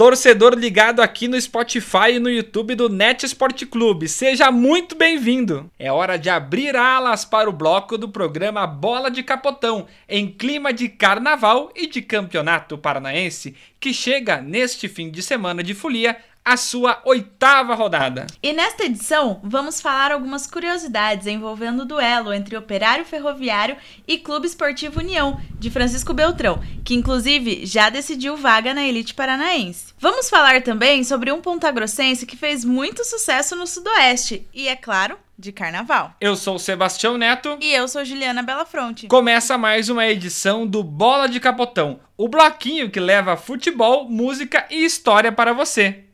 Torcedor ligado aqui no Spotify e no YouTube do Net Sport Clube, seja muito bem-vindo! É hora de abrir alas para o bloco do programa Bola de Capotão, em clima de carnaval e de campeonato paranaense, que chega neste fim de semana de folia a sua oitava rodada. E nesta edição, vamos falar algumas curiosidades envolvendo o duelo entre Operário Ferroviário e Clube Esportivo União, de Francisco Beltrão, que inclusive já decidiu vaga na elite paranaense. Vamos falar também sobre um pontagrossense que fez muito sucesso no Sudoeste e, é claro, de carnaval. Eu sou o Sebastião Neto. E eu sou Juliana Belafronte. Começa mais uma edição do Bola de Capotão, o bloquinho que leva futebol, música e história para você.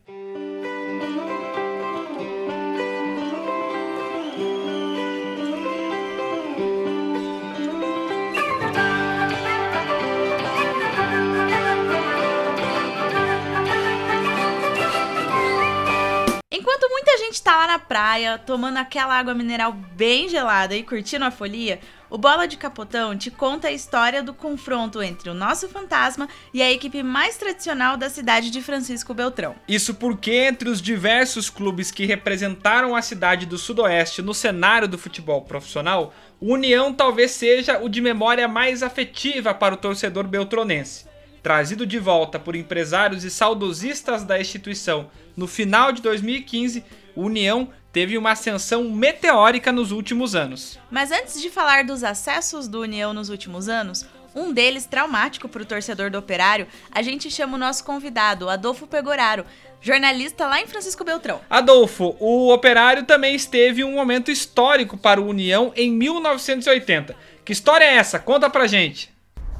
Lá na praia, tomando aquela água mineral bem gelada e curtindo a folia, o Bola de Capotão te conta a história do confronto entre o nosso fantasma e a equipe mais tradicional da cidade de Francisco Beltrão. Isso porque, entre os diversos clubes que representaram a cidade do Sudoeste no cenário do futebol profissional, o União talvez seja o de memória mais afetiva para o torcedor beltronense. Trazido de volta por empresários e saudosistas da instituição no final de 2015, o União teve uma ascensão meteórica nos últimos anos. Mas antes de falar dos acessos do União nos últimos anos, um deles traumático para o torcedor do Operário, a gente chama o nosso convidado, Adolfo Pegoraro, jornalista lá em Francisco Beltrão. Adolfo, o Operário também esteve um momento histórico para o União em 1980. Que história é essa? Conta pra gente.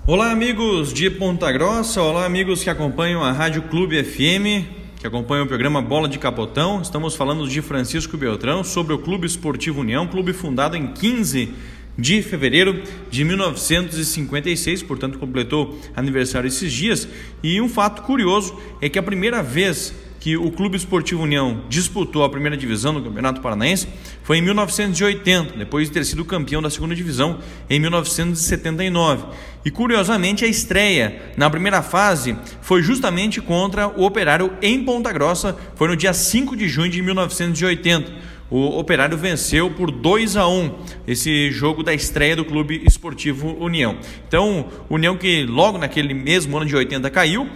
Olá, amigos de Ponta Grossa, olá, amigos que acompanham a Rádio Clube FM, que acompanham o programa Bola de Capotão. Estamos falando de Francisco Beltrão sobre o Clube Esportivo União, clube fundado em 15 de fevereiro de 1956, portanto completou aniversário esses dias. E um fato curioso é que a primeira vez que o Clube Esportivo União disputou a primeira divisão do Campeonato Paranaense foi em 1980, depois de ter sido campeão da segunda divisão em 1979. E curiosamente, a estreia na primeira fase foi justamente contra o Operário em Ponta Grossa, foi no dia 5 de junho de 1980 o Operário venceu por 2 a 1 esse jogo da estreia do Clube Esportivo União. Então, União que logo naquele mesmo ano de 80 caiu,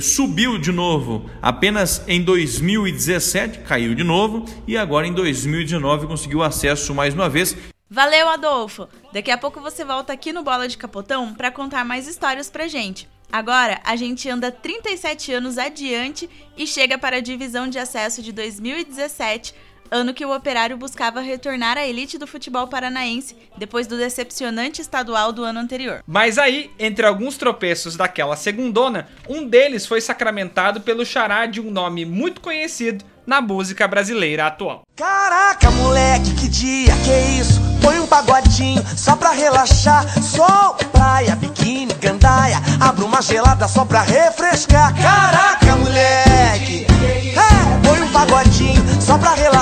subiu de novo apenas em 2017, caiu de novo, e agora em 2019 conseguiu acesso mais uma vez. Valeu, Adolfo! Daqui a pouco você volta aqui no Bola de Capotão para contar mais histórias pra gente. Agora, a gente anda 37 anos adiante e chega para a divisão de acesso de 2017 ano que o Operário buscava retornar à elite do futebol paranaense depois do decepcionante estadual do ano anterior. Mas aí, entre alguns tropeços daquela segundona, um deles foi sacramentado pelo xará de um nome muito conhecido na música brasileira atual. Caraca, moleque, que dia, que isso? Põe um pagodinho só pra relaxar. Sol, praia, biquíni, gandaia. Abra uma gelada só pra refrescar. Caraca, moleque. É, põe um pagodinho só pra relaxar.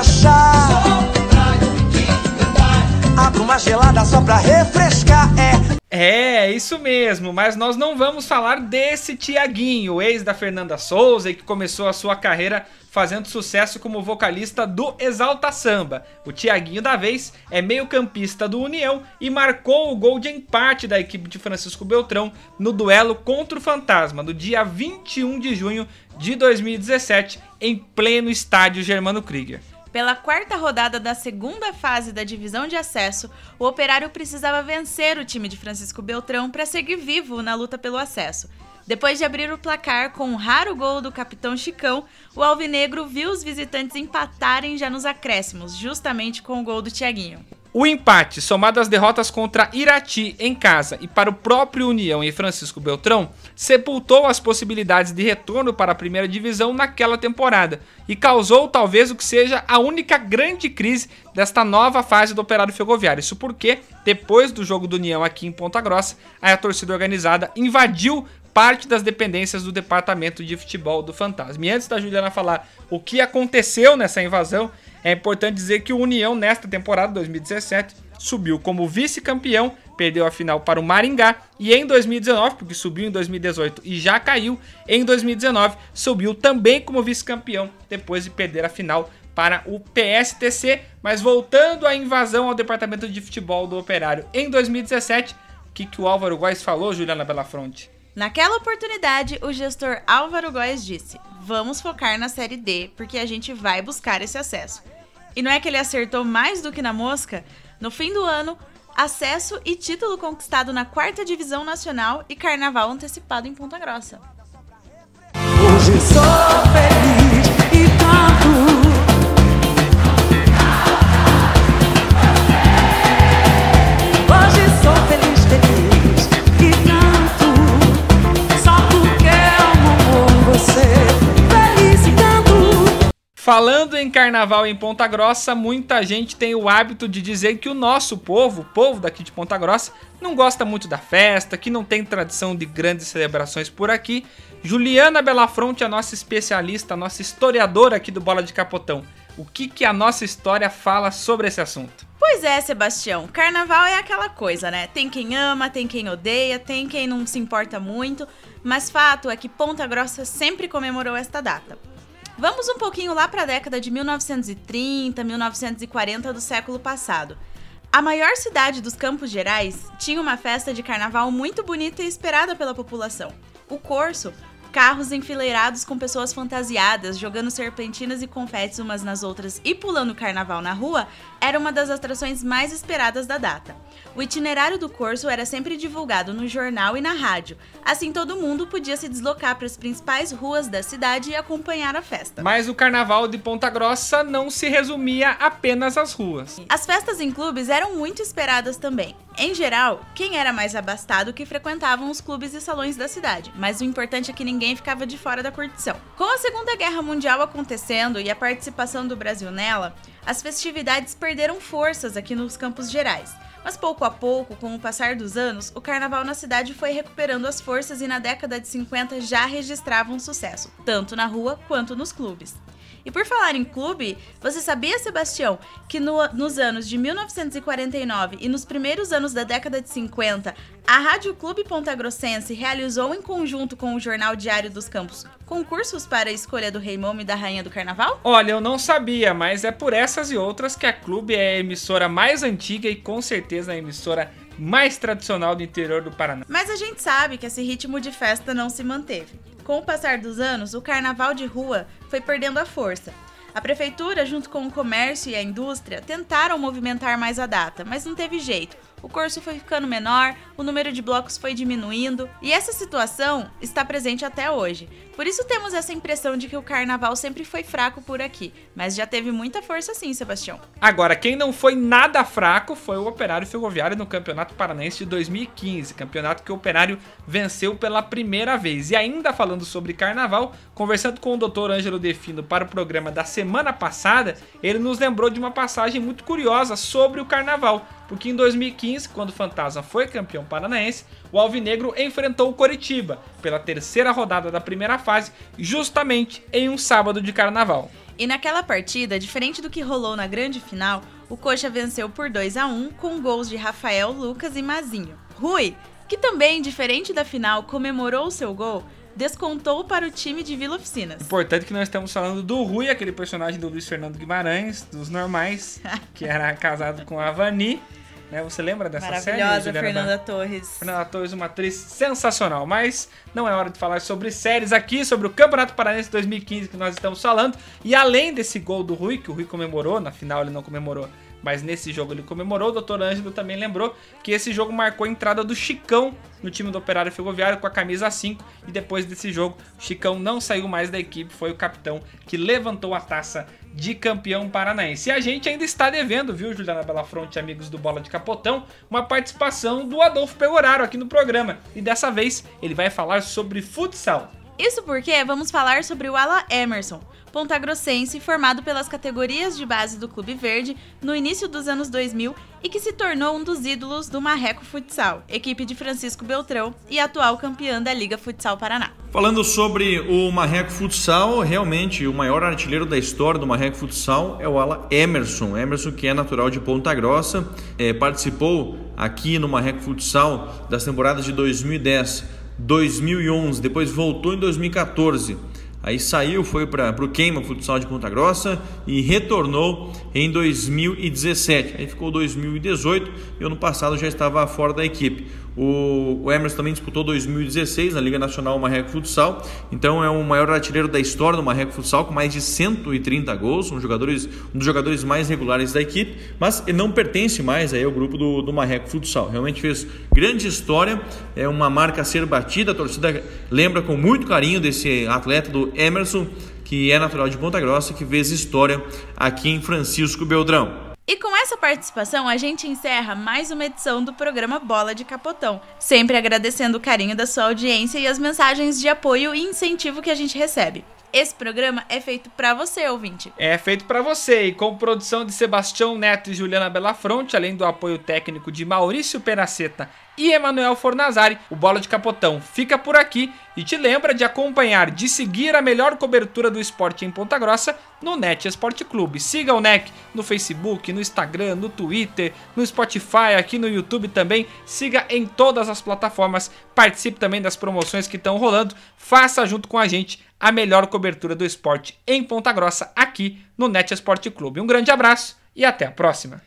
Gelada só pra refrescar. É. É, isso mesmo, mas nós não vamos falar desse Tiaguinho, ex da Fernanda Souza e que começou a sua carreira fazendo sucesso como vocalista do Exalta Samba. O Tiaguinho da vez é meio-campista do União e marcou o gol de empate da equipe de Francisco Beltrão no duelo contra o Fantasma no dia 21 de junho de 2017 em pleno estádio Germano Krieger. Pela quarta rodada da segunda fase da divisão de acesso, o Operário precisava vencer o time de Francisco Beltrão para seguir vivo na luta pelo acesso. Depois de abrir o placar com um raro gol do capitão Chicão, o Alvinegro viu os visitantes empatarem já nos acréscimos, justamente com o gol do Tiaguinho. O empate, somado às derrotas contra Irati em casa e para o próprio União e Francisco Beltrão, sepultou as possibilidades de retorno para a primeira divisão naquela temporada e causou talvez o que seja a única grande crise desta nova fase do Operário Ferroviário. Isso porque, depois do jogo do União aqui em Ponta Grossa, a torcida organizada invadiu parte das dependências do departamento de futebol do Fantasma. E antes da Juliana falar o que aconteceu nessa invasão, é importante dizer que o União, nesta temporada 2017, subiu como vice-campeão perdeu a final para o Maringá. E em 2019, porque subiu em 2018 e já caiu, em 2019 subiu também como vice-campeão, depois de perder a final para o PSTC. Mas voltando à invasão ao departamento de futebol do Operário em 2017, o que, que o Álvaro Góes falou, Juliana Belafronte? Naquela oportunidade, o gestor Álvaro Góes disse: Vamos focar na Série D, porque a gente vai buscar esse acesso. E não é que ele acertou mais do que na mosca? No fim do ano, acesso e título conquistado na quarta divisão nacional e carnaval antecipado em Ponta Grossa. Hoje sou feliz e canto. Falando em carnaval em Ponta Grossa, muita gente tem o hábito de dizer que o nosso povo, o povo daqui de Ponta Grossa, não gosta muito da festa, que não tem tradição de grandes celebrações por aqui. Juliana Belafronte, a nossa especialista, a nossa historiadora aqui do Bola de Capotão. O que, que a nossa história fala sobre esse assunto? Pois é, Sebastião, carnaval é aquela coisa, né? Tem quem ama, tem quem odeia, tem quem não se importa muito, mas fato é que Ponta Grossa sempre comemorou esta data. Vamos um pouquinho lá para a década de 1930, 1940 do século passado. A maior cidade dos Campos Gerais tinha uma festa de carnaval muito bonita e esperada pela população. O Corso, carros enfileirados com pessoas fantasiadas, jogando serpentinas e confetes umas nas outras e pulando carnaval na rua, era uma das atrações mais esperadas da data. O itinerário do Corso era sempre divulgado no jornal e na rádio, assim todo mundo podia se deslocar para as principais ruas da cidade e acompanhar a festa. Mas o carnaval de Ponta Grossa não se resumia apenas às ruas. As festas em clubes eram muito esperadas também. Em geral, quem era mais abastado que frequentavam os clubes e salões da cidade, mas o importante é que ninguém ficava de fora da curtição. Com a Segunda Guerra Mundial acontecendo e a participação do Brasil nela, as festividades perderam forças aqui nos Campos Gerais. Mas pouco a pouco, com o passar dos anos, o carnaval na cidade foi recuperando as forças e na década de 50 já registrava um sucesso, tanto na rua quanto nos clubes. E por falar em clube, você sabia, Sebastião, que no- nos anos de 1949 e nos primeiros anos da década de 50, a Rádio Clube Ponta Grossense realizou em conjunto com o Jornal Diário dos Campos concursos para a escolha do Rei Momo e da Rainha do Carnaval? Olha, eu não sabia, mas é por essas e outras que a Clube é a emissora mais antiga e com certeza a emissora mais tradicional do interior do Paraná. Mas a gente sabe que esse ritmo de festa não se manteve. Com o passar dos anos, o carnaval de rua foi perdendo a força. A prefeitura, junto com o comércio e a indústria, tentaram movimentar mais a data, mas não teve jeito. O curso foi ficando menor, o número de blocos foi diminuindo, e essa situação está presente até hoje. Por isso temos essa impressão de que o carnaval sempre foi fraco por aqui, mas já teve muita força sim, Sebastião. Agora, quem não foi nada fraco foi o Operário Ferroviário no Campeonato Paranaense de 2015, campeonato que o Operário venceu pela primeira vez. E ainda falando sobre carnaval, conversando com o Dr. Ângelo Defino para o programa da semana passada, ele nos lembrou de uma passagem muito curiosa sobre o carnaval. Porque em 2015, quando o Fantasma foi campeão paranaense, o Alvinegro enfrentou o Coritiba pela terceira rodada da primeira fase, justamente em um sábado de carnaval. E naquela partida, diferente do que rolou na grande final, o Coxa venceu por 2 a 1 com gols de Rafael, Lucas e Mazinho. Rui, que também, diferente da final, comemorou o seu gol, descontou para o time de Vila Oficinas. Importante que nós estamos falando do Rui, aquele personagem do Luiz Fernando Guimarães, dos normais, que era casado com a Vani. Né? Você lembra dessa série? Maravilhosa? Fernanda Torres. Fernanda Torres, uma atriz sensacional. Mas não é hora de falar sobre séries aqui, sobre o Campeonato Paranense 2015 que nós estamos falando. E além desse gol do Rui, que o Rui comemorou, na final ele não comemorou, mas nesse jogo ele comemorou, o Dr. Ângelo também lembrou que esse jogo marcou a entrada do Chicão no time do Operário Ferroviário com a camisa 5. E depois desse jogo, o Chicão não saiu mais da equipe, foi o capitão que levantou a taça de campeão paranaense. E a gente ainda está devendo, viu, Juliana Belafronte, amigos do Bola de Capotão, uma participação do Adolfo Pegoraro aqui no programa. E dessa vez ele vai falar sobre futsal. Isso porque vamos falar sobre o Ala Emerson, pontagrossense formado pelas categorias de base do Clube Verde no início dos anos 2000 e que se tornou um dos ídolos do Marreco Futsal, equipe de Francisco Beltrão e atual campeã da Liga Futsal Paraná. Falando sobre o Marreco Futsal, realmente o maior artilheiro da história do Marreco Futsal é o ala Emerson. Emerson, que é natural de Ponta Grossa, eh, participou aqui no Marreco Futsal das temporadas de 2010, 2011, depois voltou em 2014 Aí saiu, foi para o Queima Futsal de Ponta Grossa e retornou em 2017. Aí ficou 2018 e ano passado já estava fora da equipe. O, Emerson também disputou 2016 na Liga Nacional Marreco Futsal, então é o maior artilheiro da história do Marreco Futsal, com mais de 130 gols, um, jogadores, um dos jogadores mais regulares da equipe, mas ele não pertence mais aí ao grupo do, do Marreco Futsal. Realmente fez grande história, é uma marca a ser batida, a torcida lembra com muito carinho desse atleta do Emerson, que é natural de Ponta Grossa, que fez história aqui em Francisco Beltrão. E com essa participação, a gente encerra mais uma edição do programa Bola de Capotão. Sempre agradecendo o carinho da sua audiência e as mensagens de apoio e incentivo que a gente recebe. Esse programa é feito para você, ouvinte. É feito para você e com produção de Sebastião Neto e Juliana Belafronte, além do apoio técnico de Maurício Peraceta e Emanuel Fornazari, o Bola de Capotão fica por aqui e te lembra de acompanhar, de seguir a melhor cobertura do esporte em Ponta Grossa no NET Esporte Clube. Siga o NEC no Facebook, no Instagram, no Twitter, no Spotify, aqui no YouTube também. Siga em todas as plataformas, participe também das promoções que estão rolando. Faça junto com a gente a melhor cobertura do esporte em Ponta Grossa aqui no NET Esporte Clube. Um grande abraço e até a próxima.